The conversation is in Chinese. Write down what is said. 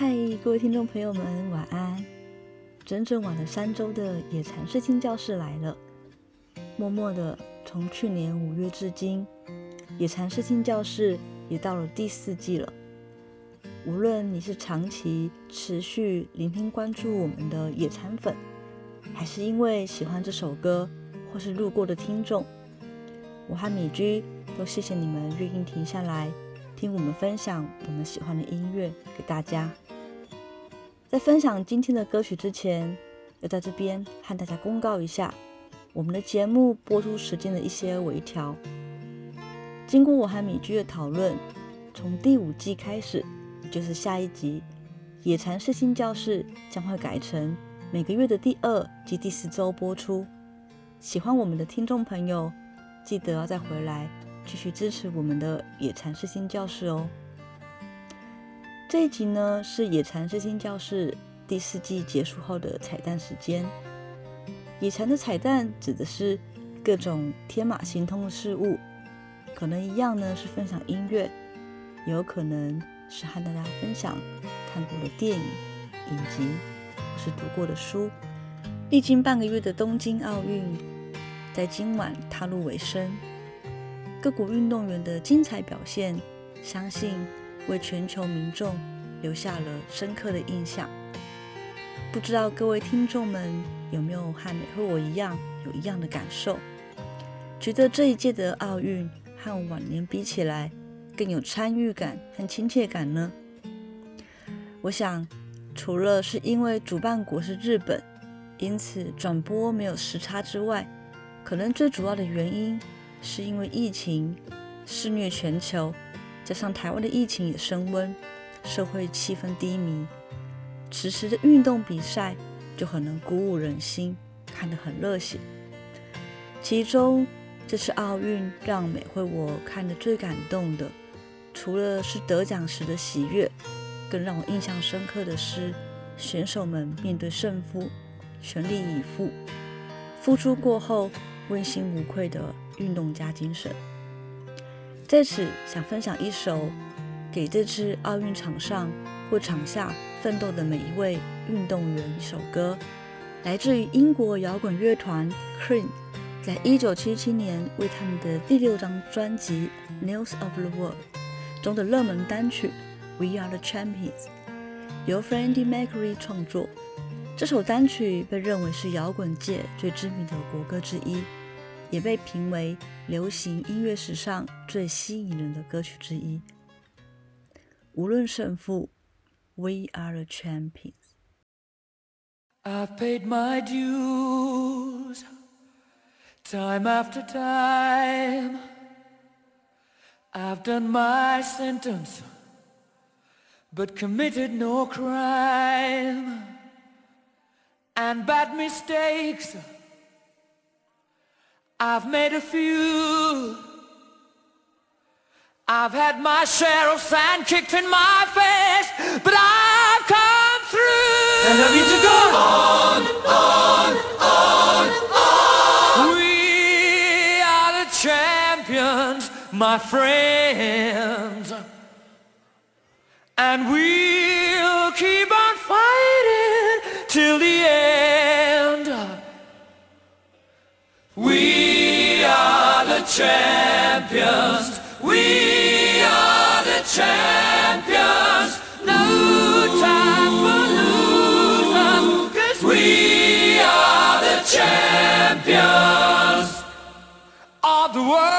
嗨，各位听众朋友们，晚安！整整晚了三周的野禅视听教室来了。默默的，从去年五月至今，野禅视听教室也到了第四季了。无论你是长期持续聆听、关注我们的野禅粉，还是因为喜欢这首歌，或是路过的听众，我和米居都谢谢你们愿意停下来听我们分享我们喜欢的音乐给大家。在分享今天的歌曲之前，要在这边和大家公告一下我们的节目播出时间的一些微调。经过我和米居的讨论，从第五季开始，也就是下一集《野禅视新教室》将会改成每个月的第二及第四周播出。喜欢我们的听众朋友，记得要再回来继续支持我们的《野禅视听教室》哦。这一集呢是野禅视听教室第四季结束后的彩蛋时间。野禅的彩蛋指的是各种天马行空的事物，可能一样呢是分享音乐，也有可能是和大家分享看过的电影、影集或是读过的书。历经半个月的东京奥运，在今晚踏入尾声，各国运动员的精彩表现，相信。为全球民众留下了深刻的印象。不知道各位听众们有没有和和我一样有一样的感受？觉得这一届的奥运和往年比起来更有参与感和亲切感呢？我想，除了是因为主办国是日本，因此转播没有时差之外，可能最主要的原因是因为疫情肆虐全球。加上台湾的疫情也升温，社会气氛低迷，此时的运动比赛就很能鼓舞人心，看得很热血。其中这次奥运让美惠我看得最感动的，除了是得奖时的喜悦，更让我印象深刻的是选手们面对胜负，全力以赴，付出过后问心无愧的运动家精神。在此想分享一首给这次奥运场上或场下奋斗的每一位运动员一首歌，来自于英国摇滚乐团 Cream，在一九七七年为他们的第六张专辑《News of the World》中的热门单曲《We Are the Champions》，由 Freddie Mercury 创作。这首单曲被认为是摇滚界最知名的国歌之一。也被评为流行音乐史上最吸引人的歌曲之一。无论胜负，We are the champions。I've paid my dues time after time. I've done my sentence, but committed no crime. And bad mistakes. I've made a few. I've had my share of sand kicked in my face, but I've come through. And I need to go on, on, on, on. We are the champions, my friends. And we'll keep on champions. We are the champions. No time for losers. Cause we are the champions of the world.